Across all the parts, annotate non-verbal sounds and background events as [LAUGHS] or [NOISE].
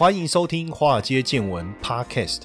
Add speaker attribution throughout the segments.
Speaker 1: 欢迎收听《华尔街见闻》Podcast。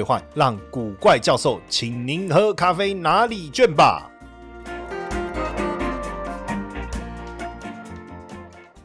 Speaker 1: 换让古怪教授请您喝咖啡哪里卷吧。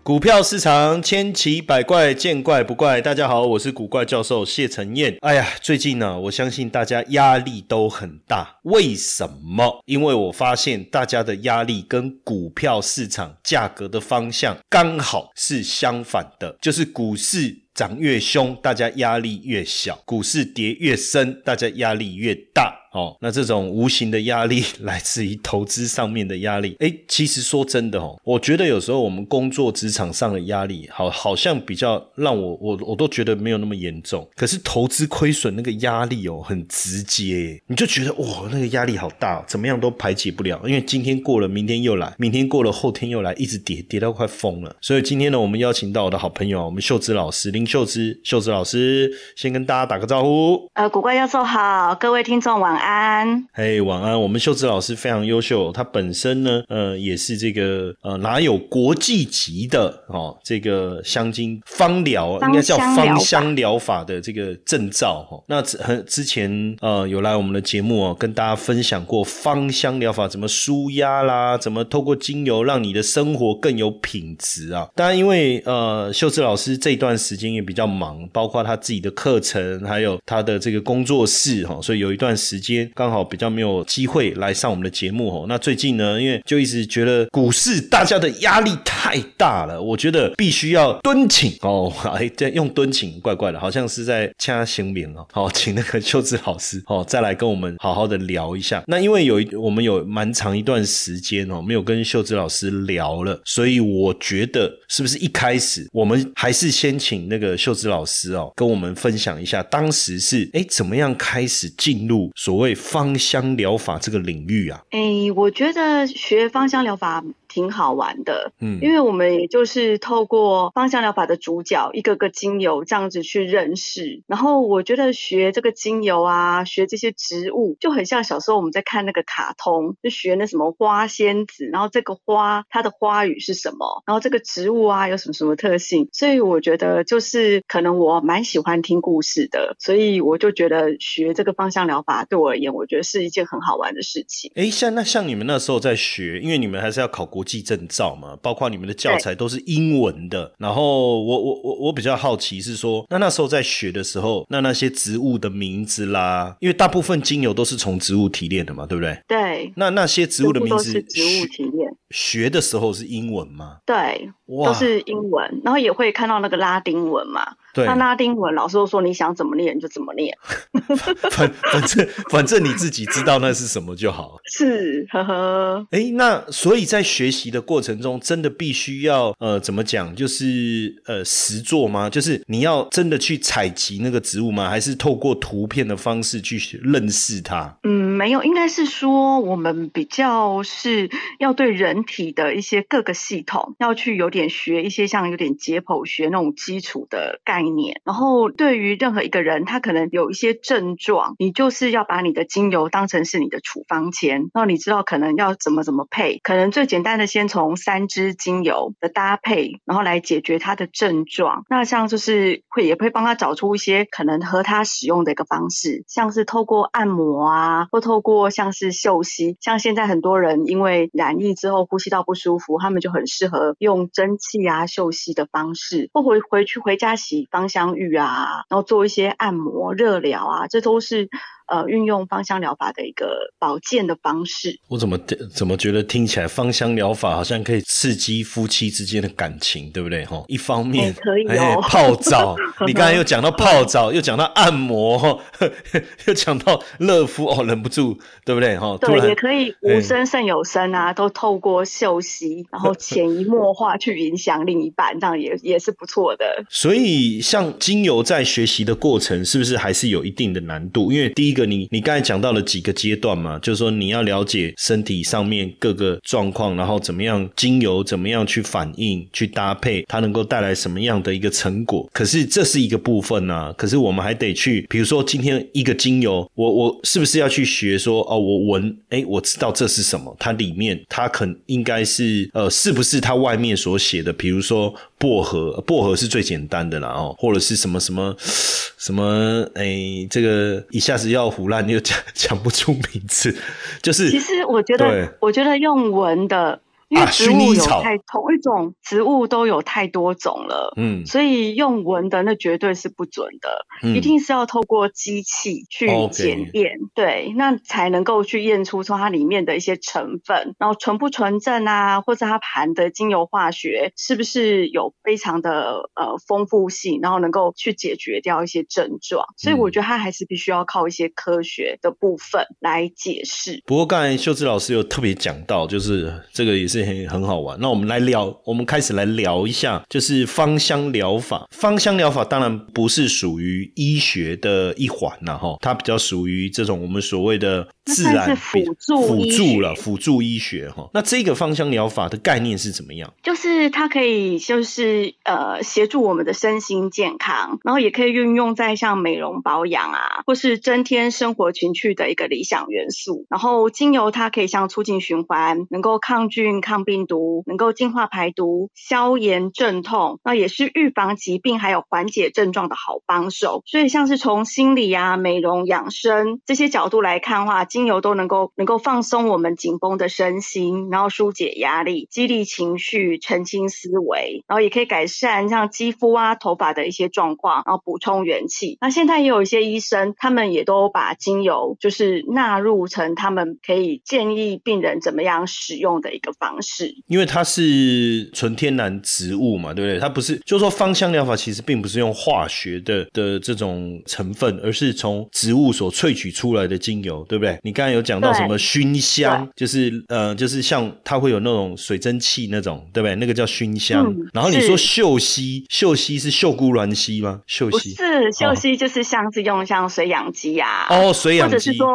Speaker 1: 股票市场千奇百怪，见怪不怪。大家好，我是古怪教授谢承彦。哎呀，最近呢，我相信大家压力都很大。为什么？因为我发现大家的压力跟股票市场价格的方向刚好是相反的，就是股市。涨越凶，大家压力越小；股市跌越深，大家压力越大。哦，那这种无形的压力 [LAUGHS] 来自于投资上面的压力。哎，其实说真的哦，我觉得有时候我们工作职场上的压力，好好像比较让我我我都觉得没有那么严重。可是投资亏损那个压力哦，很直接，你就觉得哇，那个压力好大，怎么样都排解不了。因为今天过了，明天又来，明天过了，后天又来，一直跌，跌到快疯了。所以今天呢，我们邀请到我的好朋友，我们秀芝老师林秀芝，秀芝老师先跟大家打个招呼。
Speaker 2: 呃，古怪教授好，各位听众晚安。安，
Speaker 1: 嘿，晚安。我们秀芝老师非常优秀，他本身呢，呃，也是这个呃，哪有国际级的哦，这个香精芳疗，应该叫芳香疗法的这个证照哈。那很之前呃，有来我们的节目哦，跟大家分享过芳香疗法怎么舒压啦，怎么透过精油让你的生活更有品质啊。当然，因为呃，秀芝老师这段时间也比较忙，包括他自己的课程，还有他的这个工作室哈，所以有一段时间。刚好比较没有机会来上我们的节目哦。那最近呢，因为就一直觉得股市大家的压力太大了，我觉得必须要敦请哦。哎，这用敦请怪怪的，好像是在掐行名哦。好，请那个秀智老师哦，再来跟我们好好的聊一下。那因为有一我们有蛮长一段时间哦，没有跟秀智老师聊了，所以我觉得是不是一开始我们还是先请那个秀智老师哦，跟我们分享一下当时是哎怎么样开始进入所所谓。芳香疗法这个领域啊，
Speaker 2: 哎，我觉得学芳香疗法。挺好玩的，嗯，因为我们也就是透过芳香疗法的主角一个个精油这样子去认识，然后我觉得学这个精油啊，学这些植物就很像小时候我们在看那个卡通，就学那什么花仙子，然后这个花它的花语是什么，然后这个植物啊有什么什么特性，所以我觉得就是可能我蛮喜欢听故事的，所以我就觉得学这个芳香疗法对我而言，我觉得是一件很好玩的事情。
Speaker 1: 哎，像那像你们那时候在学，因为你们还是要考国。技证照嘛，包括你们的教材都是英文的。然后我我我我比较好奇是说，那那时候在学的时候，那那些植物的名字啦，因为大部分精油都是从植物提炼的嘛，对不对？
Speaker 2: 对。
Speaker 1: 那那些植物的名字，
Speaker 2: 植物提炼。
Speaker 1: 学的时候是英文吗？
Speaker 2: 对，都是英文，然后也会看到那个拉丁文嘛。
Speaker 1: 对，
Speaker 2: 那拉丁文老师都说你想怎么念就怎么念。[LAUGHS]
Speaker 1: 反反正反正你自己知道那是什么就好。[LAUGHS]
Speaker 2: 是，呵呵。
Speaker 1: 哎，那所以在学习的过程中，真的必须要呃怎么讲？就是呃实做吗？就是你要真的去采集那个植物吗？还是透过图片的方式去认识它？
Speaker 2: 嗯。没有，应该是说我们比较是要对人体的一些各个系统要去有点学一些像有点解剖学那种基础的概念。然后对于任何一个人，他可能有一些症状，你就是要把你的精油当成是你的处方签，然后你知道可能要怎么怎么配。可能最简单的，先从三支精油的搭配，然后来解决他的症状。那像就是会也会帮他找出一些可能和他使用的一个方式，像是透过按摩啊，或透过像是嗅吸，像现在很多人因为染疫之后呼吸道不舒服，他们就很适合用蒸汽啊嗅吸的方式，或回回去回家洗芳香浴啊，然后做一些按摩热疗啊，这都是呃运用芳香疗法的一个保健的方式。
Speaker 1: 我怎么怎么觉得听起来芳香疗法好像可以刺激夫妻之间的感情，对不对？哈，一方面
Speaker 2: 可以
Speaker 1: 泡澡，你刚才又讲到泡澡，又讲到按摩，[LAUGHS] 又讲到热敷，哦，忍不住，对不对？哈，
Speaker 2: 对，也可以无声胜有声啊，都透过嗅息，然后潜移默化去影响另一半，这样也也是不错的。
Speaker 1: 所以，像精油在学习的过程，是不是还是有一定的难度？因为第一个，你你刚才讲到了几个阶段嘛，就是说你要了解身体上面各个状况，然后怎么样精油怎么样去反应、去搭配，它能够带来什么样的一个成果。可是这是一个部分呢，可是我们还得去，比如说今天一个精油，我我是不是要去学说哦，我闻，哎，我知道这是什么，它里面它肯应该是呃，是不是它外面所写的？比如说薄荷，薄荷是最简单的啦哦，或者是什么什么什么，哎，这个一下子要胡乱又讲讲不出名字，就是
Speaker 2: 其实我觉得，我觉得用文的。因为植物有太同一种植物都有太多种了，嗯，所以用闻的那绝对是不准的，嗯一定是要透过机器去检验，对，那才能够去验出说它里面的一些成分，然后纯不纯正啊，或者它含的精油化学是不是有非常的呃丰富性，然后能够去解决掉一些症状，所以我觉得它还是必须要靠一些科学的部分来解释。
Speaker 1: 不过刚才秀智老师有特别讲到，就是这个也是。很很好玩，那我们来聊，我们开始来聊一下，就是芳香疗法。芳香疗法当然不是属于医学的一环了，哈，它比较属于这种我们所谓的。自然
Speaker 2: 辅助辅助
Speaker 1: 了辅助医学哈，那这个芳香疗法的概念是怎么样？
Speaker 2: 就是它可以就是呃协助我们的身心健康，然后也可以运用在像美容保养啊，或是增添生活情趣的一个理想元素。然后精油它可以像促进循环，能够抗菌抗病毒，能够净化排毒、消炎镇痛，那也是预防疾病还有缓解症状的好帮手。所以像是从心理啊、美容养生这些角度来看的话。精油都能够能够放松我们紧绷的身心，然后疏解压力、激励情绪、澄清思维，然后也可以改善像肌肤啊、头发的一些状况，然后补充元气。那现在也有一些医生，他们也都把精油就是纳入成他们可以建议病人怎么样使用的一个方式。
Speaker 1: 因为它是纯天然植物嘛，对不对？它不是，就是说芳香疗法其实并不是用化学的的这种成分，而是从植物所萃取出来的精油，对不对？你刚才有讲到什么熏香，就是呃，就是像它会有那种水蒸气那种，对不对？那个叫熏香。然后你说嗅息，嗅息是嗅菇鸾吸吗？嗅息
Speaker 2: 是嗅息，就是像是用像水养鸡啊，
Speaker 1: 哦，水养
Speaker 2: 鸡，或者是说，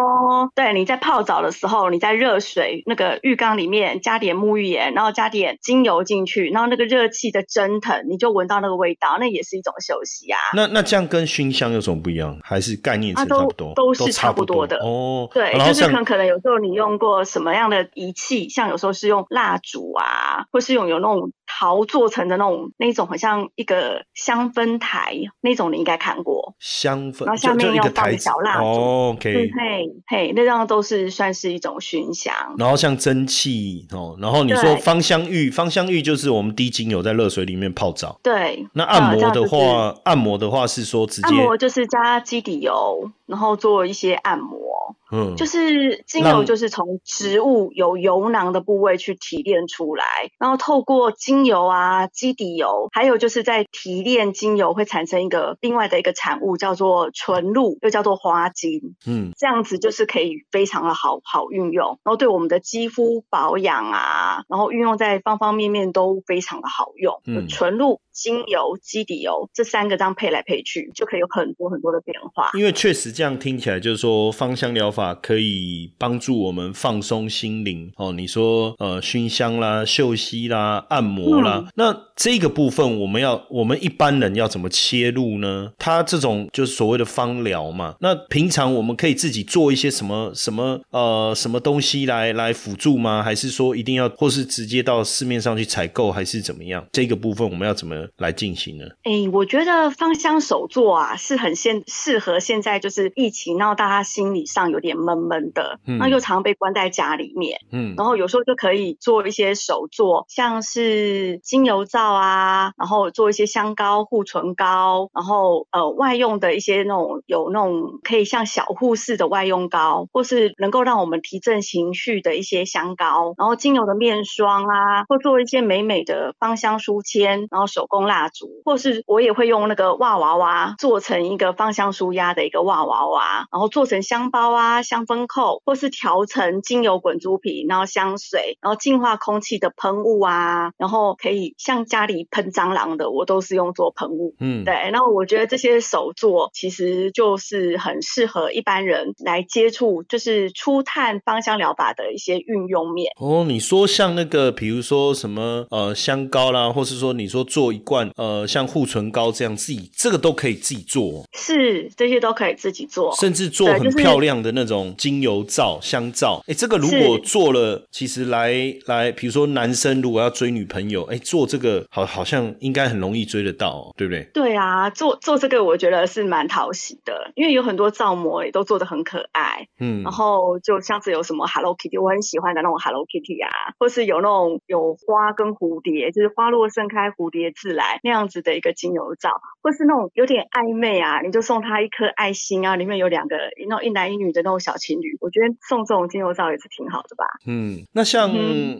Speaker 2: 对，你在泡澡的时候，你在热水那个浴缸里面加点沐浴盐，然后加点精油进去，然后那个热气的蒸腾，你就闻到那个味道，那也是一种休息啊。
Speaker 1: 那那这样跟熏香有什么不一样？还是概念是差不多？
Speaker 2: 都是差不多的哦。对。就是可能可能有时候你用过什么样的仪器，像有时候是用蜡烛啊，或是用有那种陶做成的那种那种，好像一个香氛台那种，你应该看过
Speaker 1: 香氛，
Speaker 2: 然后下面要放小蜡烛哦
Speaker 1: ，OK，
Speaker 2: 嘿嘿，那样都是算是一种熏香。
Speaker 1: 然后像蒸汽哦，然后你说芳香浴，芳香浴就是我们滴精油在热水里面泡澡。
Speaker 2: 对，
Speaker 1: 那按摩的话，按摩的话是说直接按
Speaker 2: 摩就是加基底油，然后做一些按摩。嗯，就是精油就是从植物有油囊的部位去提炼出来，然后透过精油啊、基底油，还有就是在提炼精油会产生一个另外的一个产物，叫做纯露，又叫做花精。嗯，这样子就是可以非常的好好运用，然后对我们的肌肤保养啊，然后运用在方方面面都非常的好用。嗯，纯露。精油、基底油这三个这样配来配去，就可以有很多很多的变化。
Speaker 1: 因为确实这样听起来，就是说芳香疗法可以帮助我们放松心灵哦。你说呃熏香啦、嗅息啦、按摩啦，那这个部分我们要我们一般人要怎么切入呢？它这种就是所谓的芳疗嘛。那平常我们可以自己做一些什么什么呃什么东西来来辅助吗？还是说一定要或是直接到市面上去采购，还是怎么样？这个部分我们要怎么？来进行呢？
Speaker 2: 哎，我觉得芳香手作啊，是很现适合现在就是疫情，然后大家心理上有点。闷闷的，那又常被关在家里面，
Speaker 1: 嗯，
Speaker 2: 然后有时候就可以做一些手作，像是精油皂啊，然后做一些香膏、护唇膏，然后呃外用的一些那种有那种可以像小护士的外用膏，或是能够让我们提振情绪的一些香膏，然后精油的面霜啊，或做一些美美的芳香书签，然后手工蜡烛，或是我也会用那个袜娃娃做成一个芳香舒压的一个袜娃娃，然后做成香包啊、香氛扣，或是调成精油滚珠瓶，然后香水，然后净化空气的喷雾啊，然后可以像家里喷蟑螂的，我都是用做喷雾。
Speaker 1: 嗯，
Speaker 2: 对，那我觉得这些手作其实就是很适合一般人来接触，就是初探芳香疗法的一些运用面。
Speaker 1: 哦，你说像那个，比如说什么呃香膏啦，或是说你说做一罐呃像护唇膏这样自己这个都可以自己做，
Speaker 2: 是这些都可以自己做，
Speaker 1: 甚至做很漂亮的那种精油皂、香皂。哎，这个如果做了，其实来来，比如说男生如果要追女朋友，哎，做这个好好像应该很容易追得到，对不对？
Speaker 2: 对啊，做做这个我觉得是蛮讨喜的，因为有很多皂膜也都做的很可爱，
Speaker 1: 嗯，
Speaker 2: 然后就像是有什么 Hello Kitty，我很喜欢的那种 Hello Kitty 啊，或是有那种有花跟蝴蝶，就是花落盛开蝴蝶自来那样子的一个精油皂，或是那种有点暧昧啊，你就送他一颗爱心啊，里面有两个那种一男一女的那种小情侣，我觉得送这种精油皂也是挺好的吧。
Speaker 1: 嗯，那像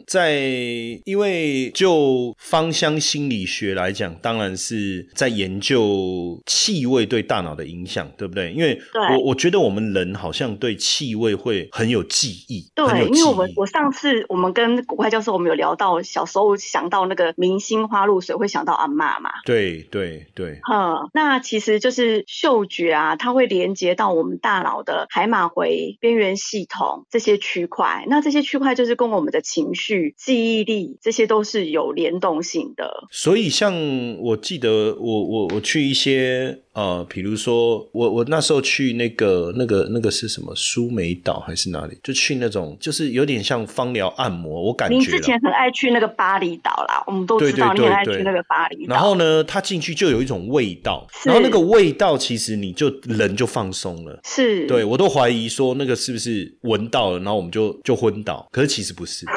Speaker 1: 在因为就芳香心理学来讲，当然是在研究气味对大脑的影响，对不对？因为我我觉得我们人好像对气味会很有记忆，
Speaker 2: 对，因为我们我上次我们跟古怪教授我们有聊到小时候想到那个明星花露水会想到阿妈嘛，
Speaker 1: 对对对，
Speaker 2: 嗯，那其实就是嗅觉啊，它会连接到我们大脑的海马回边缘系统这些区块，那这些区块就是跟我们的情绪、记忆力这些都是有联动性的。
Speaker 1: 所以像我记得我我我去一些。呃，比如说我我那时候去那个那个那个是什么苏梅岛还是哪里？就去那种就是有点像芳疗按摩，我感觉。
Speaker 2: 您之前很爱去那个巴厘岛啦，我们都知道你很爱去那个巴厘
Speaker 1: 岛。然后呢，他进去就有一种味道，然后那个味道其实你就人就放松了。
Speaker 2: 是，
Speaker 1: 对我都怀疑说那个是不是闻到了，然后我们就就昏倒，可是其实不是。[LAUGHS]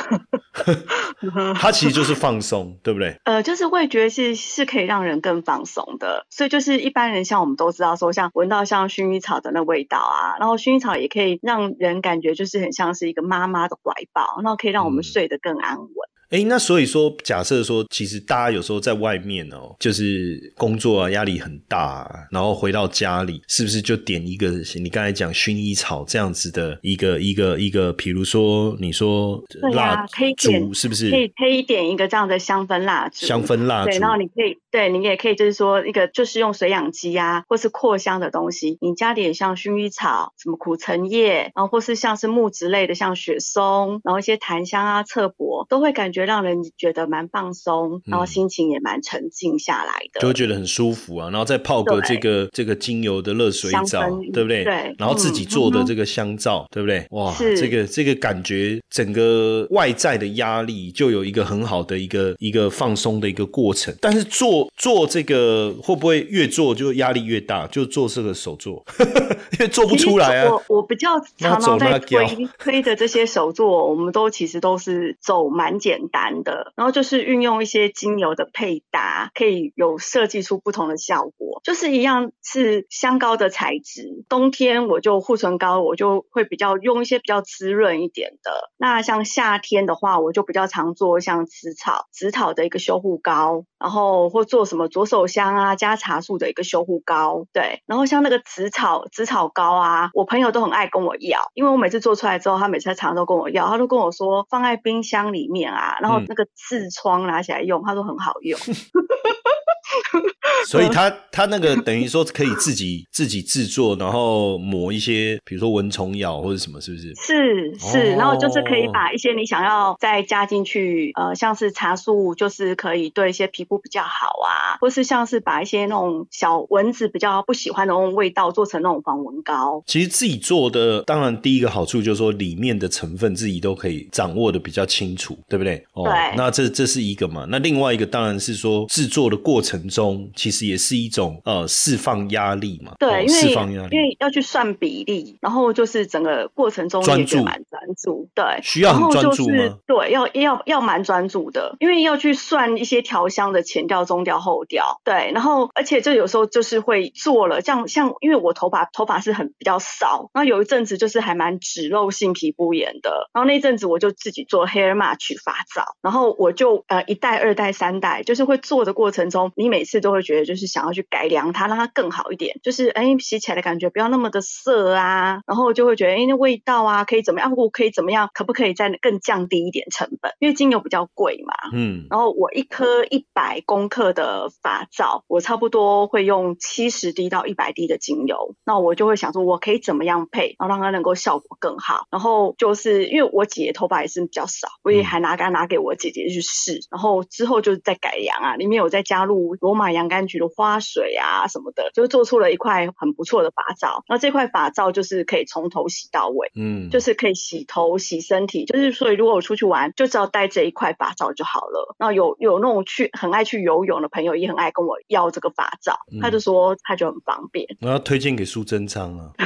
Speaker 1: 它其实就是放松，对不对？
Speaker 2: 呃，就是味觉是是可以让人更放松的，所以就是一般人像我们都知道说，像闻到像薰衣草的那味道啊，然后薰衣草也可以让人感觉就是很像是一个妈妈的怀抱，然后可以让我们睡得更安稳。
Speaker 1: 哎，那所以说，假设说，其实大家有时候在外面哦，就是工作啊，压力很大，然后回到家里，是不是就点一个你刚才讲薰衣草这样子的一个一个一个，比如说你说蜡烛，是不是
Speaker 2: 可以可以点一个这样的香氛蜡烛？
Speaker 1: 香氛蜡烛，
Speaker 2: 对，然后你可以对你也可以就是说一个就是用水氧机啊，或是扩香的东西，你加点像薰衣草、什么苦橙叶，然后或是像是木质类的，像雪松，然后一些檀香啊、侧柏，都会感觉。让人觉得蛮放松，然后心情也蛮沉静下来的，
Speaker 1: 就会觉得很舒服啊。然后再泡个这个这个精油的热水澡，对不对？
Speaker 2: 对。
Speaker 1: 然后自己做的这个香皂，对不对？哇，这个这个感觉，整个外在的压力就有一个很好的一个一个放松的一个过程。但是做做这个会不会越做就压力越大？就做这个手作，[LAUGHS] 因为做不出来
Speaker 2: 啊。我我比较常常在推推的这些手作，我们都其实都是走蛮简。单的，然后就是运用一些精油的配搭，可以有设计出不同的效果。就是一样是香膏的材质，冬天我就护唇膏，我就会比较用一些比较滋润一点的。那像夏天的话，我就比较常做像紫草、紫草的一个修护膏，然后或做什么左手香啊加茶树的一个修护膏。对，然后像那个紫草紫草膏啊，我朋友都很爱跟我要，因为我每次做出来之后，他每次常常都跟我要，他都跟我说放在冰箱里面啊。然后那个痔疮拿起来用，他说很好用。[LAUGHS] [LAUGHS]
Speaker 1: 所以他他那个等于说可以自己 [LAUGHS] 自己制作，然后抹一些，比如说蚊虫咬或者什么，是不是？
Speaker 2: 是是，然后就是可以把一些你想要再加进去，呃，像是茶树，就是可以对一些皮肤比较好啊，或是像是把一些那种小蚊子比较不喜欢的那种味道做成那种防蚊膏。
Speaker 1: 其实自己做的，当然第一个好处就是说里面的成分自己都可以掌握的比较清楚，对不对？
Speaker 2: 对。
Speaker 1: 那这这是一个嘛？那另外一个当然是说制作的过程中，其实。实也是一种呃释放压力嘛。
Speaker 2: 对，因为
Speaker 1: 释放压力，
Speaker 2: 因为要去算比例，然后就是整个过程中
Speaker 1: 专注
Speaker 2: 蛮专注，对，
Speaker 1: 需要很专注
Speaker 2: 吗？对，要要要蛮专注的，因为要去算一些调香的前调、中调、后调，对，然后而且就有时候就是会做了，像像因为我头发头发是很比较少，然后有一阵子就是还蛮脂漏性皮肤炎的，然后那阵子我就自己做 hair match 发皂，然后我就呃一代、二代、三代，就是会做的过程中，你每次都会觉得就是想要去改良它，让它更好一点，就是哎洗起来的感觉不要那么的涩啊，然后就会觉得哎那味道啊可以怎么样，我可以怎么样，可不可以再更降低一点成本？因为精油比较贵嘛，嗯，然后我一颗一百公克的发皂，我差不多会用七十滴到一百滴的精油，那我就会想说我可以怎么样配，然后让它能够效果更好。然后就是因为我姐头发也是比较少，我也还拿干拿给我姐姐去试，然后之后就是在改良啊，里面有再加入罗马洋甘菊的花水啊什么的，就做出了一块很不错的发皂。然后这块发皂就是可以从头洗到尾，嗯，就是可以洗头洗身体，就是所以如果我出去玩，就只要带这一块发皂就好了。然后有有那种去很爱去游泳的朋友，也很爱跟我要这个发皂，他就说他就很方便。
Speaker 1: 我要推荐给苏贞昌啊 [LAUGHS]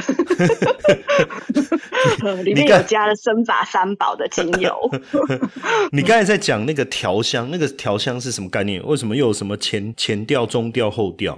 Speaker 1: [LAUGHS]
Speaker 2: 里面有加了生发三宝的精油。[LAUGHS]
Speaker 1: 你刚才在讲那个调香，那个调香是什么概念？为什么又有什么前前调、中调、调后调？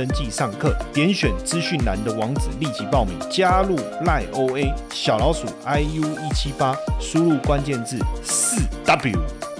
Speaker 1: 登登记上课，点选资讯栏的网址立即报名，加入赖 OA 小老鼠 iu 一七八，输入关键字四 W。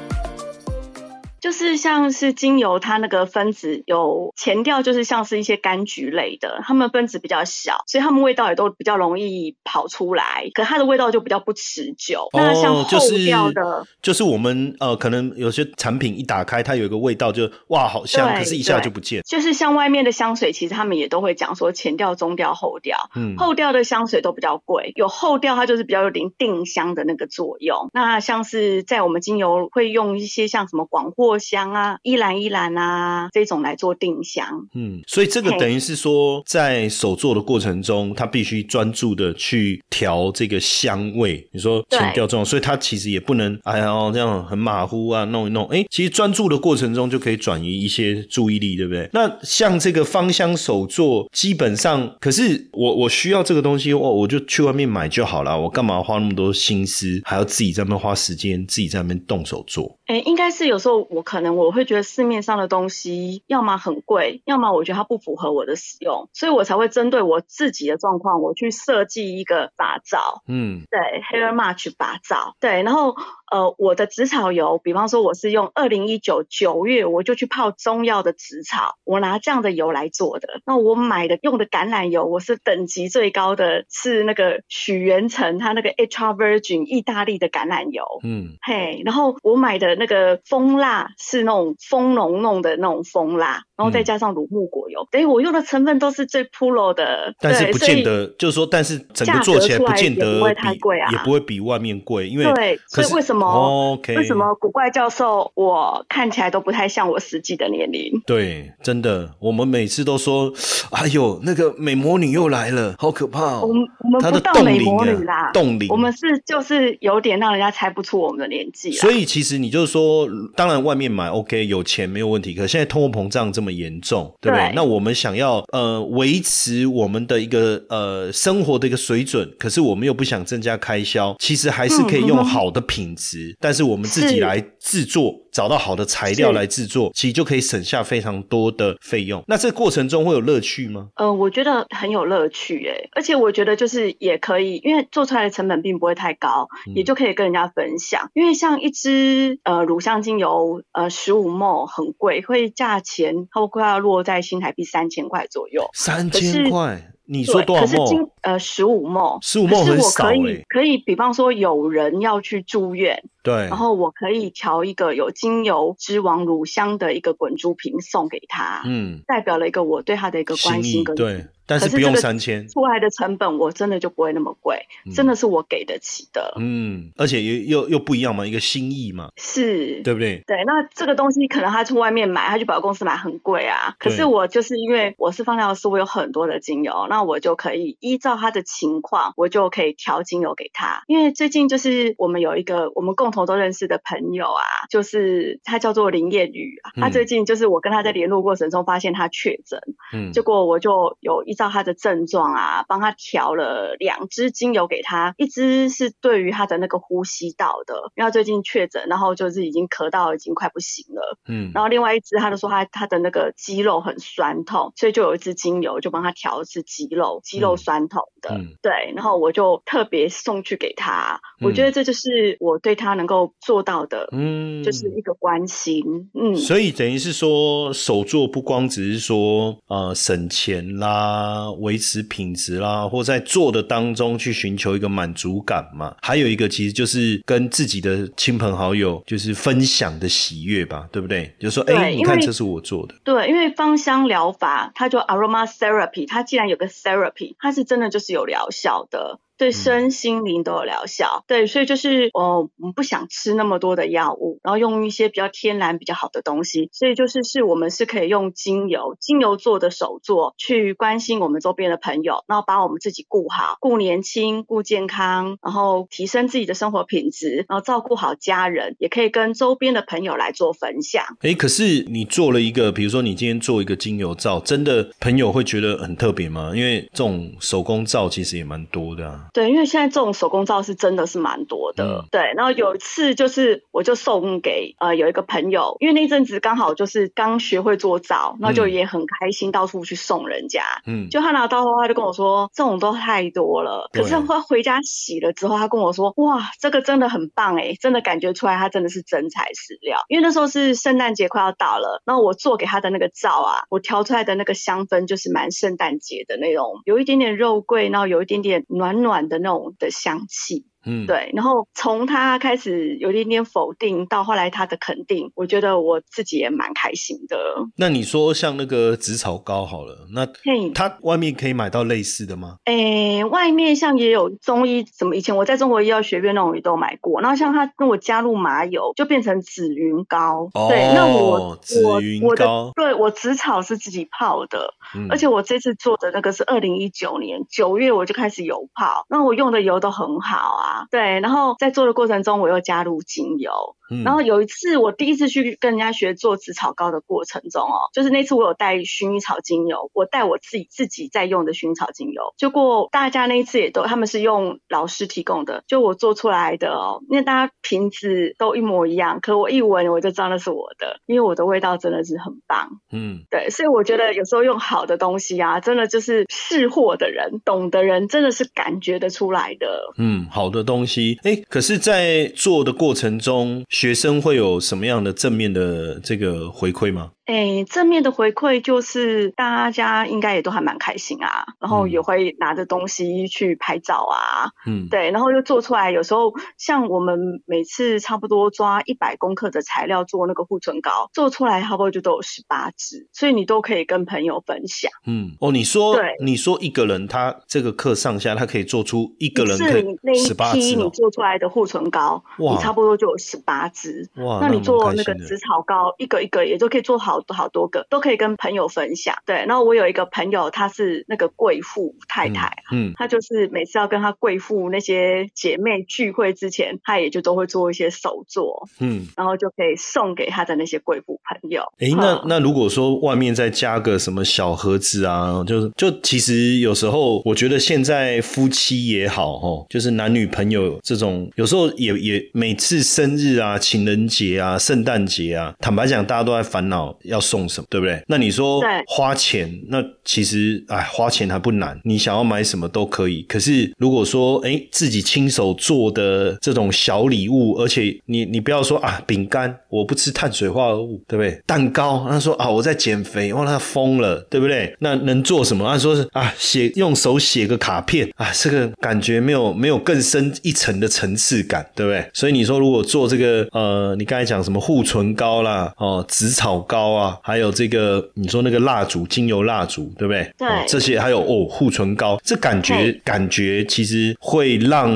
Speaker 2: 就是像是精油，它那个分子有前调，就是像是一些柑橘类的，它们分子比较小，所以它们味道也都比较容易跑出来，可它的味道就比较不持久。那像后调的，
Speaker 1: 就是我们呃，可能有些产品一打开，它有一个味道，就哇好香，可是一下就不见。
Speaker 2: 就是像外面的香水，其实他们也都会讲说前调、中调、后调。嗯，后调的香水都比较贵，有后调它就是比较有点定香的那个作用。那像是在我们精油会用一些像什么广藿。香啊，依兰依兰啊，这种来做定香。
Speaker 1: 嗯，所以这个等于是说，在手做的过程中，他必须专注的去调这个香味。你说前调重，所以他其实也不能哎呀这样很马虎啊，弄一弄。哎，其实专注的过程中就可以转移一些注意力，对不对？那像这个芳香手做，基本上，可是我我需要这个东西，我我就去外面买就好了。我干嘛花那么多心思，还要自己在那边花时间，自己在那边动手做？
Speaker 2: 哎，应该是有时候我可能我会觉得市面上的东西要么很贵，要么我觉得它不符合我的使用，所以我才会针对我自己的状况，我去设计一个发皂。嗯，对，Hair Match 发皂。对，然后。呃，我的紫草油，比方说我是用二零一九九月我就去泡中药的紫草，我拿这样的油来做的。那我买的用的橄榄油，我是等级最高的，是那个许元成他那个 Extra Virgin 意大利的橄榄油。嗯，嘿，然后我买的那个蜂蜡是那种蜂农弄的那种蜂蜡，然后再加上乳木果油，等于我用的成分都是最 Pro 的。
Speaker 1: 但是不见得，就是说，但是整个做起来不见得
Speaker 2: 不会太贵啊，
Speaker 1: 也不会比外面贵，因为
Speaker 2: 对，所以为什么？OK，为什么古怪教授我看起来都不太像我实际的年龄？
Speaker 1: 对，真的，我们每次都说，哎呦，那个美魔女又来了，好可怕！
Speaker 2: 我们我们不到美魔女啦，
Speaker 1: 冻龄，
Speaker 2: 我们是就是有点让人家猜不出我们的年纪。
Speaker 1: 所以其实你就是说，当然外面买 OK，有钱没有问题。可现在通货膨胀这么严重，对不对？那我们想要呃维持我们的一个呃生活的一个水准，可是我们又不想增加开销，其实还是可以用好的品质，但。但是我们自己来制作，找到好的材料来制作，其实就可以省下非常多的费用。那这过程中会有乐趣吗？
Speaker 2: 呃，我觉得很有乐趣诶，而且我觉得就是也可以，因为做出来的成本并不会太高，也就可以跟人家分享。因为像一支呃乳香精油，呃十五沫很贵，会价钱差不多要落在新台币三千块左右。
Speaker 1: 三千块。你说多少
Speaker 2: 呃，十五梦，
Speaker 1: 十五梦很少
Speaker 2: 可以可以，比方说有人要去住院，
Speaker 1: 对，
Speaker 2: 然后我可以调一个有精油之王乳香的一个滚珠瓶送给他，嗯，代表了一个我对他的一个关心跟
Speaker 1: 对。但是不用三千，
Speaker 2: 出来的成本我真的就不会那么贵，真的是我给得起的。
Speaker 1: 嗯，而且又又又不一样嘛，一个心意嘛，
Speaker 2: 是
Speaker 1: 对不对？
Speaker 2: 对，那这个东西可能他从外面买，他去百货公司买很贵啊。可是我就是因为我是放疗师，我有很多的精油，那我就可以依照他的情况，我就可以调精油给他。因为最近就是我们有一个我们共同都认识的朋友啊，就是他叫做林燕宇啊，他最近就是我跟他在联络过程中发现他确诊，嗯，结果我就有依。照他的症状啊，帮他调了两支精油给他，一支是对于他的那个呼吸道的，因为他最近确诊，然后就是已经咳到已经快不行了。嗯，然后另外一支他就说他他的那个肌肉很酸痛，所以就有一支精油就帮他调是肌肉肌肉酸痛的。对，然后我就特别送去给他，我觉得这就是我对他能够做到的，嗯，就是一个关心。嗯，
Speaker 1: 所以等于是说手作不光只是说呃省钱啦。啊，维持品质啦，或在做的当中去寻求一个满足感嘛。还有一个其实就是跟自己的亲朋好友就是分享的喜悦吧，对不对？就说哎，你看这是我做的。
Speaker 2: 对，因为芳香疗法它就 aroma therapy，它既然有个 therapy，它是真的就是有疗效的。对身心灵都有疗效，对，所以就是哦，我们不想吃那么多的药物，然后用一些比较天然、比较好的东西，所以就是是我们是可以用精油、精油做的手作去关心我们周边的朋友，然后把我们自己顾好，顾年轻、顾健康，然后提升自己的生活品质，然后照顾好家人，也可以跟周边的朋友来做分享。
Speaker 1: 哎，可是你做了一个，比如说你今天做一个精油皂，真的朋友会觉得很特别吗？因为这种手工皂其实也蛮多的啊。
Speaker 2: 对，因为现在这种手工皂是真的是蛮多的。对，然后有一次就是我就送给呃有一个朋友，因为那阵子刚好就是刚学会做皂，那就也很开心到处去送人家。嗯，就他拿到后他就跟我说这种都太多了，可是他回家洗了之后，他跟我说哇这个真的很棒哎，真的感觉出来他真的是真材实料。因为那时候是圣诞节快要到了，然后我做给他的那个皂啊，我调出来的那个香氛就是蛮圣诞节的那种，有一点点肉桂，然后有一点点暖暖。的那种的香气。嗯，对，然后从他开始有一点点否定，到后来他的肯定，我觉得我自己也蛮开心的。
Speaker 1: 那你说像那个紫草膏好了，那它外面可以买到类似的吗？
Speaker 2: 诶，外面像也有中医，什么以前我在中国医药学院那种也都买过。然后像他跟我加入麻油，就变成紫云膏。对，那我
Speaker 1: 紫云膏，
Speaker 2: 对我紫草是自己泡的，而且我这次做的那个是二零一九年九月我就开始油泡，那我用的油都很好啊。对，然后在做的过程中，我又加入精油。嗯然后有一次，我第一次去跟人家学做紫草膏的过程中哦，就是那次我有带薰衣草精油，我带我自己自己在用的薰衣草精油。结果大家那一次也都，他们是用老师提供的，就我做出来的哦，因为大家瓶子都一模一样，可我一闻我就知道那是我的，因为我的味道真的是很棒。嗯，对，所以我觉得有时候用好的东西啊，真的就是识货的人、懂的人，真的是感觉得出来的。
Speaker 1: 嗯，好的东西，哎，可是，在做的过程中。学生会有什么样的正面的这个回馈吗？
Speaker 2: 哎，正面的回馈就是大家应该也都还蛮开心啊，然后也会拿着东西去拍照啊，嗯，对，然后又做出来。有时候像我们每次差不多抓一百公克的材料做那个护唇膏，做出来差不多就都有十八支，所以你都可以跟朋友分享。
Speaker 1: 嗯，哦，你说，对，你说一个人他这个课上下，他可以做出一个人可以十八支，
Speaker 2: 你做出来的护唇膏，你差不多就有十八支。哇，那你做那个紫草膏，一个一个也都可以做好。好多好多个都可以跟朋友分享，对。然后我有一个朋友，她是那个贵妇太太，嗯，她就是每次要跟她贵妇那些姐妹聚会之前，她也就都会做一些手作，嗯，然后就可以送给她的那些贵妇朋友。
Speaker 1: 哎，那那如果说外面再加个什么小盒子啊，就是就其实有时候我觉得现在夫妻也好，哦，就是男女朋友这种，有时候也也每次生日啊、情人节啊、圣诞节啊，坦白讲，大家都在烦恼。要送什么，对不对？那你说花钱，那其实哎，花钱还不难，你想要买什么都可以。可是如果说哎，自己亲手做的这种小礼物，而且你你不要说啊，饼干我不吃碳水化合物，对不对？蛋糕他说啊，我在减肥，哇，他疯了，对不对？那能做什么？他说是啊，写用手写个卡片啊，这个感觉没有没有更深一层的层次感，对不对？所以你说如果做这个呃，你刚才讲什么护唇膏啦，哦，紫草膏啊，还有这个你说那个蜡烛，精油蜡烛，对不对？
Speaker 2: 对，
Speaker 1: 这些还有哦，护唇膏，这感觉感觉其实会让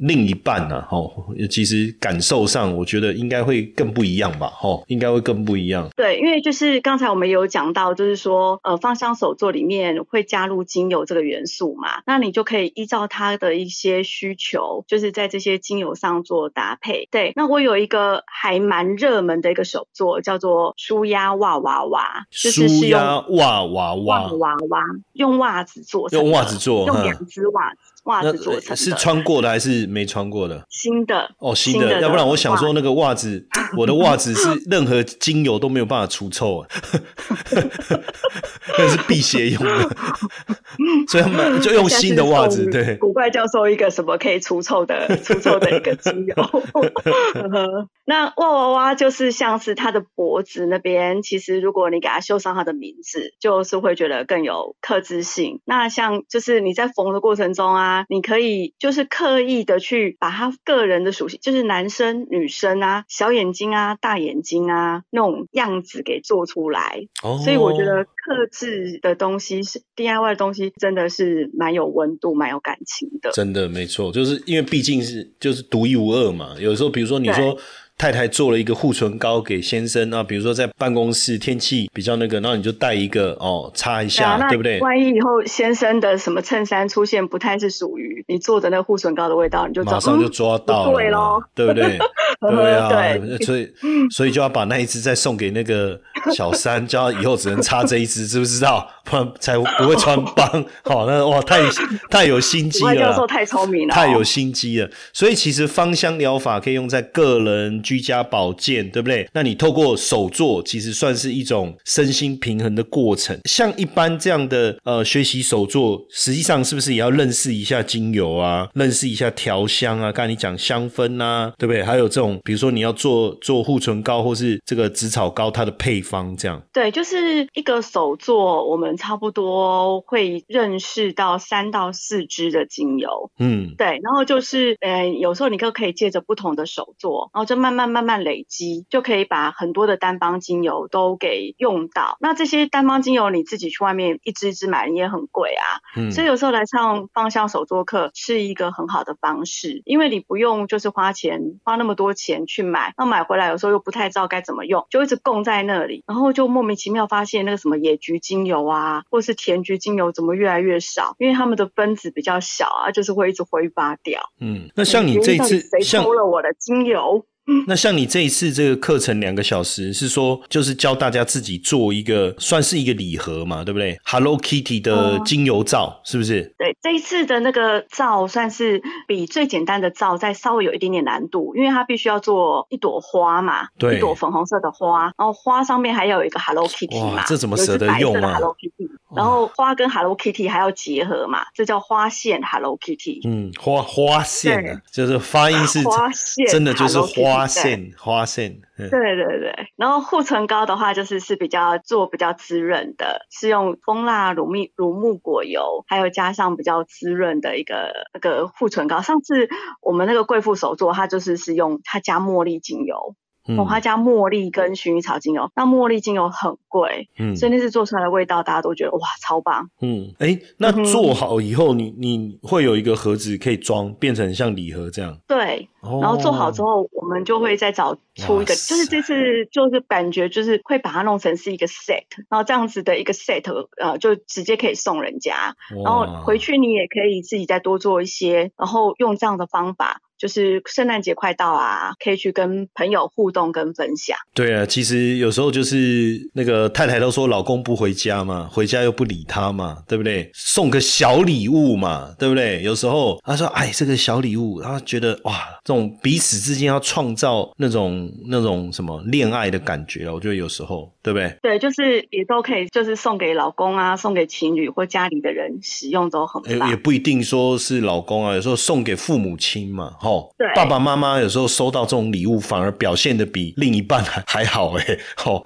Speaker 1: 另一半呢，哦，其实感受上，我觉得应该会更不一样吧，哦，应该会更不一样。
Speaker 2: 对，因为就是刚才我们有讲到，就是说呃，芳香手作里面会加入精油这个元素嘛，那你就可以依照它的一些需求，就是在这些精油上做搭配。对，那我有一个还蛮热门的一个手作，叫做舒压袜娃娃，
Speaker 1: 舒压袜娃
Speaker 2: 袜娃娃，用袜子做，
Speaker 1: 用袜子做，
Speaker 2: 用两只袜子。袜子做成
Speaker 1: 是穿过的还是没穿过的？
Speaker 2: 新的
Speaker 1: 哦，新的。要不然我想说，那个袜子，[LAUGHS] 我的袜子是任何精油都没有办法除臭啊，那是辟邪用的，所以他们就用新的袜子。对，
Speaker 2: 古怪教授一个什么可以除臭的除臭的一个精油。[LAUGHS] 那哇哇哇就是像是他的脖子那边，其实如果你给他绣上他的名字，就是会觉得更有克制性。那像就是你在缝的过程中啊。你可以就是刻意的去把他个人的属性，就是男生、女生啊，小眼睛啊、大眼睛啊那种样子给做出来。哦，所以我觉得克制的东西是 DIY 的东西，真的是蛮有温度、蛮有感情的。
Speaker 1: 真的没错，就是因为毕竟是就是独一无二嘛。有时候比如说你说。太太做了一个护唇膏给先生啊，比如说在办公室天气比较那个，然后你就带一个哦擦一下，对不对？
Speaker 2: 万一以后先生的什么衬衫出现不太是属于你做的那护唇膏的味道，你就
Speaker 1: 马上就抓到了，对不对？[LAUGHS] 对啊，所以所以就要把那一只再送给那个小三，[LAUGHS] 叫他以后只能擦这一只，知不知道？不然才不会穿帮。好，那哇，太太有心机了，
Speaker 2: 教授太聪明了，
Speaker 1: 太有心机了。所以其实芳香疗法可以用在个人。居家保健，对不对？那你透过手作，其实算是一种身心平衡的过程。像一般这样的呃学习手作，实际上是不是也要认识一下精油啊，认识一下调香啊？刚才你讲香氛啊，对不对？还有这种，比如说你要做做护唇膏或是这个紫草膏，它的配方这样。
Speaker 2: 对，就是一个手作，我们差不多会认识到三到四支的精油。嗯，对。然后就是呃，有时候你都可以借着不同的手做，然后就慢慢。慢慢慢累积，就可以把很多的单方精油都给用到。那这些单方精油你自己去外面一支一支买，你也很贵啊。嗯，所以有时候来上芳香手作课是一个很好的方式，因为你不用就是花钱花那么多钱去买，那买回来有时候又不太知道该怎么用，就一直供在那里，然后就莫名其妙发现那个什么野菊精油啊，或是甜菊精油怎么越来越少，因为它们的分子比较小啊，就是会一直挥发掉。
Speaker 1: 嗯，那像你这次
Speaker 2: 谁偷了我的精油？
Speaker 1: 那像你这一次这个课程两个小时，是说就是教大家自己做一个，算是一个礼盒嘛，对不对？Hello Kitty 的精油皂是不是？
Speaker 2: 对，这一次的那个皂算是比最简单的皂再稍微有一点点难度，因为它必须要做一朵花嘛，
Speaker 1: 对，
Speaker 2: 一朵粉红色的花，然后花上面还有一个 Hello Kitty 嘛，
Speaker 1: 这怎么舍得用啊
Speaker 2: ？Hello Kitty，然后花跟 Hello Kitty 还要结合嘛，这叫花线 Hello Kitty。
Speaker 1: 嗯，花花线，就是发音是
Speaker 2: 花线，
Speaker 1: 真的就是花。花线，花线，
Speaker 2: 对对对。然后护唇膏的话，就是是比较做比较滋润的，是用蜂蜡、乳蜜、乳木果油，还有加上比较滋润的一个那个护唇膏。上次我们那个贵妇手作，它就是是用它加茉莉精油。红花加茉莉跟薰衣草精油，那茉莉精油很贵，嗯，所以那次做出来的味道，大家都觉得哇，超棒。
Speaker 1: 嗯，哎，那做好以后，你你会有一个盒子可以装，变成像礼盒这样。
Speaker 2: 对，然后做好之后，我们就会再找出一个，就是这次就是感觉就是会把它弄成是一个 set，然后这样子的一个 set，呃，就直接可以送人家，然后回去你也可以自己再多做一些，然后用这样的方法。就是圣诞节快到啊，可以去跟朋友互动跟分享。
Speaker 1: 对啊，其实有时候就是那个太太都说老公不回家嘛，回家又不理他嘛，对不对？送个小礼物嘛，对不对？有时候他说哎，这个小礼物，他觉得哇，这种彼此之间要创造那种那种什么恋爱的感觉我觉得有时候，对不对？
Speaker 2: 对，就是也都可以，就是送给老公啊，送给情侣或家里的人使用都很棒。
Speaker 1: 也不一定说是老公啊，有时候送给父母亲嘛，吼，
Speaker 2: 对，
Speaker 1: 爸爸妈妈有时候收到这种礼物，反而表现的比另一半还 [LAUGHS] 还好哎，吼，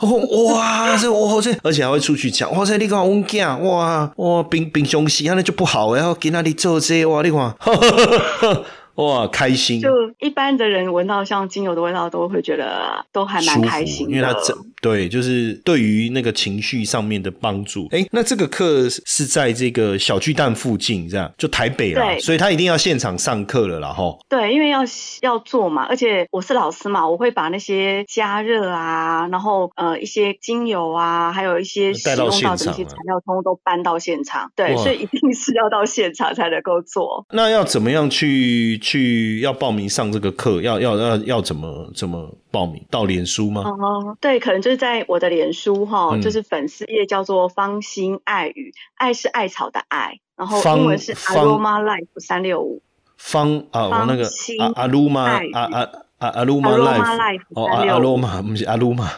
Speaker 1: 哇，这我这，而且还会出去讲，哇塞，你看我囝，哇哇，冰冰凶喜，那就不好，然后给那里做这，哇，你看。[LAUGHS] 哇，开心！
Speaker 2: 就一般的人闻到像精油的味道，都会觉得都还蛮开心，
Speaker 1: 因为它整对，就是对于那个情绪上面的帮助。哎，那这个课是在这个小巨蛋附近，这样就台北了，所以他一定要现场上课了啦，哈。
Speaker 2: 对，因为要要做嘛，而且我是老师嘛，我会把那些加热啊，然后呃一些精油啊，还有一些使用到的一些材料，通通都搬到现场。对，所以一定是要到现场才能够做。
Speaker 1: 那要怎么样去？去要报名上这个课，要要要要怎么怎么报名？到脸书吗？
Speaker 2: 哦，对，可能就是在我的脸书哈，就是粉丝页叫做芳心爱语，爱是艾草的爱，然后英文是 Aroma Life 三六五。
Speaker 1: 芳啊，我那个阿阿鲁玛啊啊。阿阿鲁玛 life 哦阿阿鲁玛不是阿鲁玛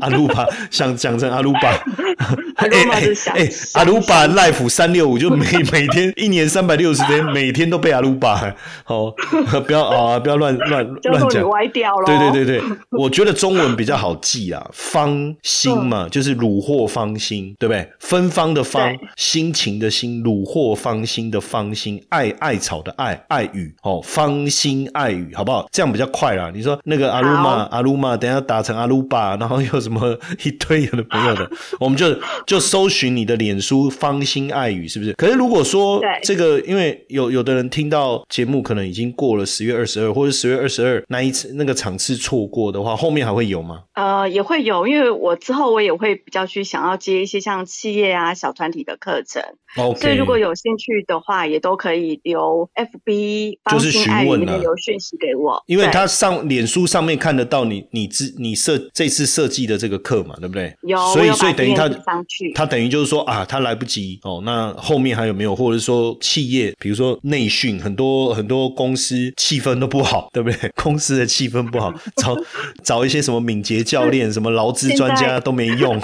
Speaker 1: 阿鲁巴想讲成阿鲁巴
Speaker 2: 阿鲁巴是想哎
Speaker 1: 阿鲁巴 life 三六五就每 [LAUGHS] 每天一年三百六十天每天都被阿鲁巴哦不要啊不要乱乱 [LAUGHS] 乱讲
Speaker 2: 歪掉了
Speaker 1: 对对对对我觉得中文比较好记啊芳心嘛就是虏获芳心对不对？芬芳的芳心情的心虏获芳心的芳心爱艾草的爱爱语。哦芳心爱语好不好？这样比较快。你说那个阿鲁玛阿鲁玛，等下打成阿鲁巴，然后有什么一堆有的朋友的，[LAUGHS] 我们就就搜寻你的脸书芳心爱语，是不是？可是如果说这个，因为有有的人听到节目可能已经过了十月二十二，或者十月二十二那一次那个场次错过的话，后面还会有吗？
Speaker 2: 呃，也会有，因为我之后我也会比较去想要接一些像企业啊、小团体的课程。所以如果有兴趣的话，也都可以留 FB
Speaker 1: 就是询问
Speaker 2: 了，留讯息给我，
Speaker 1: 因为他上脸书上面看得到你你自你设这次设计的这个课嘛，对不对？
Speaker 2: 有，
Speaker 1: 所以所以等于他
Speaker 2: 去，
Speaker 1: 他等于就是说啊，他来不及哦，那后面还有没有？或者说企业，比如说内训，很多很多公司气氛都不好，对不对？[LAUGHS] 公司的气氛不好，找找一些什么敏捷教练、[LAUGHS] 什么劳资专家都没用，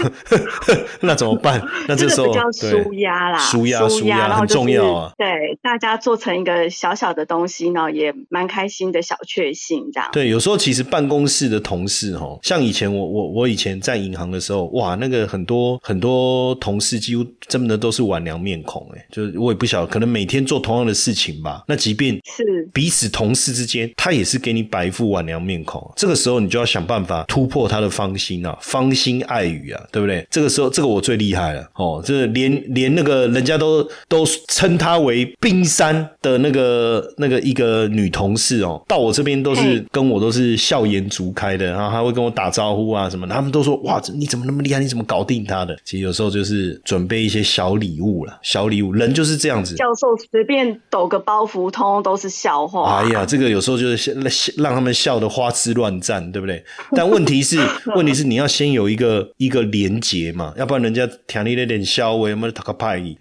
Speaker 1: [LAUGHS] 那怎么办？那这时候
Speaker 2: 舒压啦。
Speaker 1: 舒压，舒压很重要啊！
Speaker 2: 对，大家做成一个小小的东西呢，也蛮开心的小确幸，这样。
Speaker 1: 对，有时候其实办公室的同事哈，像以前我我我以前在银行的时候，哇，那个很多很多同事几乎真的都是晚娘面孔，哎，就是我也不晓得，可能每天做同样的事情吧。那即便
Speaker 2: 是
Speaker 1: 彼此同事之间，他也是给你摆一副晚娘面孔。这个时候你就要想办法突破他的芳心啊，芳心爱语啊，对不对？这个时候，这个我最厉害了哦，这连连那个人。家都都称他为冰山的那个那个一个女同事哦，到我这边都是跟我都是笑颜逐开的，然后他会跟我打招呼啊什么，他们都说哇，你怎么那么厉害？你怎么搞定他的？其实有时候就是准备一些小礼物了，小礼物，人就是这样子。
Speaker 2: 教授随便抖个包袱，通通都是笑话。
Speaker 1: 哎呀，这个有时候就是让他们笑得花枝乱颤，对不对？但问题是，[LAUGHS] 问题是你要先有一个一个连结嘛，要不然人家听你那点笑我，有没有他个派你？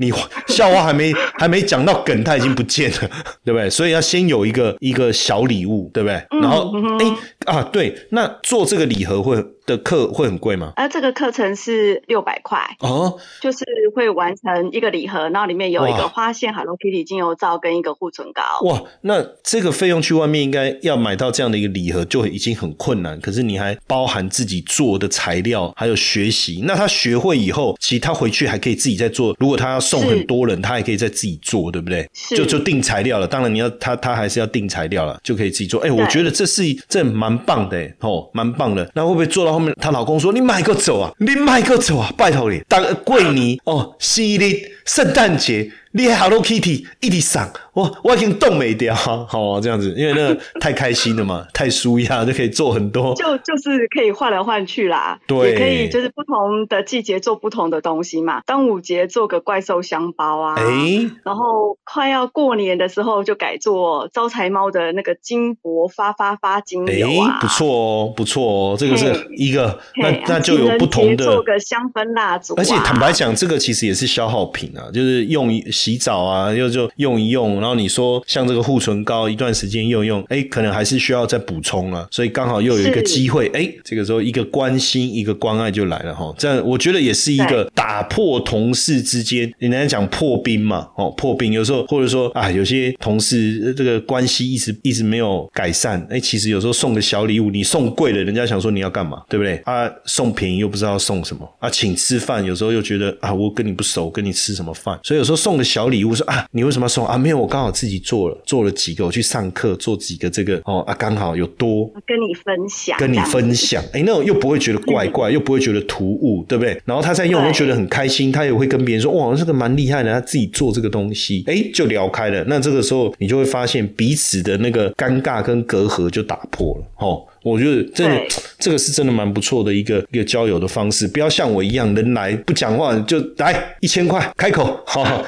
Speaker 1: 笑话还没还没讲到梗，他已经不见了，对不对？所以要先有一个一个小礼物，对不对？然后，哎啊，对，那做这个礼盒会。的课会很贵吗？
Speaker 2: 啊，这个课程是六百块哦，就是会完成一个礼盒，然后里面有一个花线 Hello Kitty 精油皂跟一个护唇膏。
Speaker 1: 哇，那这个费用去外面应该要买到这样的一个礼盒就已经很困难，可是你还包含自己做的材料，还有学习。那他学会以后，其实他回去还可以自己再做。如果他要送很多人，他还可以再自己做，对不对？就就定材料了。当然你要他他还是要定材料了，就可以自己做。哎，我觉得这是这蛮棒的哦，蛮棒的。那会不会坐到后面，她老公说：“你买个走啊，你买个走啊，拜托你，当过年哦，生日圣诞节。”厉害 Hello Kitty 一直上，我我已经冻没掉，[LAUGHS] 好这样子，因为那个 [LAUGHS] 太开心了嘛，太舒压就可以做很多，[LAUGHS]
Speaker 2: 就就是可以换来换去啦，
Speaker 1: 对，
Speaker 2: 也可以就是不同的季节做不同的东西嘛。端午节做个怪兽香包啊，哎，然后快要过年的时候就改做招财猫的那个金箔发发发金流啊，
Speaker 1: 不错哦，不错哦，这个是一个，那那就有不同的
Speaker 2: 做个香氛蜡烛，
Speaker 1: 而且坦白讲，这个其实也是消耗品啊，就是用。洗澡啊，又就用一用，然后你说像这个护唇膏，一段时间用用，哎，可能还是需要再补充了，所以刚好又有一个机会，哎，这个时候一个关心，一个关爱就来了哈。这样我觉得也是一个打破同事之间，人家讲破冰嘛，哦，破冰有时候或者说啊，有些同事这个关系一直一直没有改善，哎，其实有时候送个小礼物，你送贵了，人家想说你要干嘛，对不对？啊，送便宜又不知道送什么，啊，请吃饭有时候又觉得啊，我跟你不熟，跟你吃什么饭，所以有时候送个。小礼物说啊，你为什么要送啊？没有，我刚好自己做了，做了几个，我去上课做几个这个哦啊，刚好有多
Speaker 2: 跟你分享，
Speaker 1: 跟你分享，哎，那种又不会觉得怪怪，[LAUGHS] 又不会觉得突兀，对不对？然后他在用，又觉得很开心，他也会跟别人说哇，这个蛮厉害的，他自己做这个东西，哎，就聊开了。那这个时候你就会发现彼此的那个尴尬跟隔阂就打破了，哦。我觉得真的，这个是真的蛮不错的一个一个交友的方式。不要像我一样，人来不讲话就来一千块开口，好，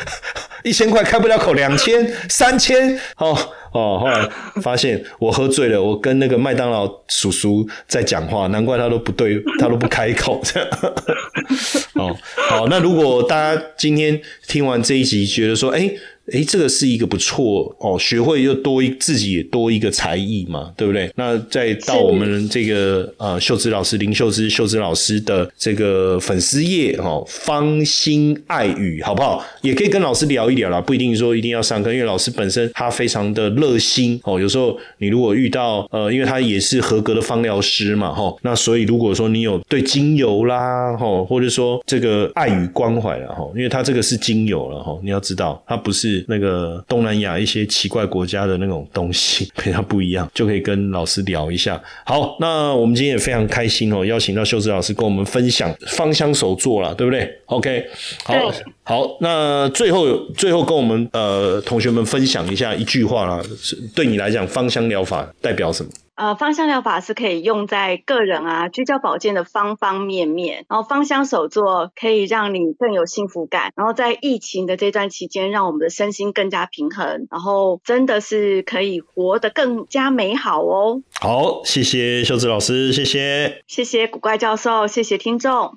Speaker 1: [LAUGHS] 一千块开不了口，两千、[LAUGHS] 三千，哦哦。后来发现我喝醉了，我跟那个麦当劳叔叔在讲话，难怪他都不对，他都不开口。这样，[LAUGHS] 哦好，那如果大家今天听完这一集，觉得说，哎。哎，这个是一个不错哦，学会又多一自己也多一个才艺嘛，对不对？那再到我们这个呃秀芝老师林秀芝秀芝老师的这个粉丝页哦，芳心爱语好不好？也可以跟老师聊一聊啦，不一定说一定要上课，因为老师本身他非常的热心哦。有时候你如果遇到呃，因为他也是合格的芳疗师嘛，哈，那所以如果说你有对精油啦，哈，或者说这个爱与关怀了哈，因为他这个是精油了哈，你要知道他不是。那个东南亚一些奇怪国家的那种东西 [LAUGHS] 非常不一样，就可以跟老师聊一下。好，那我们今天也非常开心哦，邀请到秀芝老师跟我们分享芳香手作了，对不对？OK，好，好，那最后最后跟我们呃同学们分享一下一句话啦，对你来讲，芳香疗法代表什么？
Speaker 2: 呃，芳香疗法是可以用在个人啊居家保健的方方面面，然后芳香手作可以让你更有幸福感，然后在疫情的这段期间，让我们的身心更加平衡，然后真的是可以活得更加美好哦。
Speaker 1: 好，谢谢秀子老师，谢谢，
Speaker 2: 谢谢古怪教授，谢谢听众。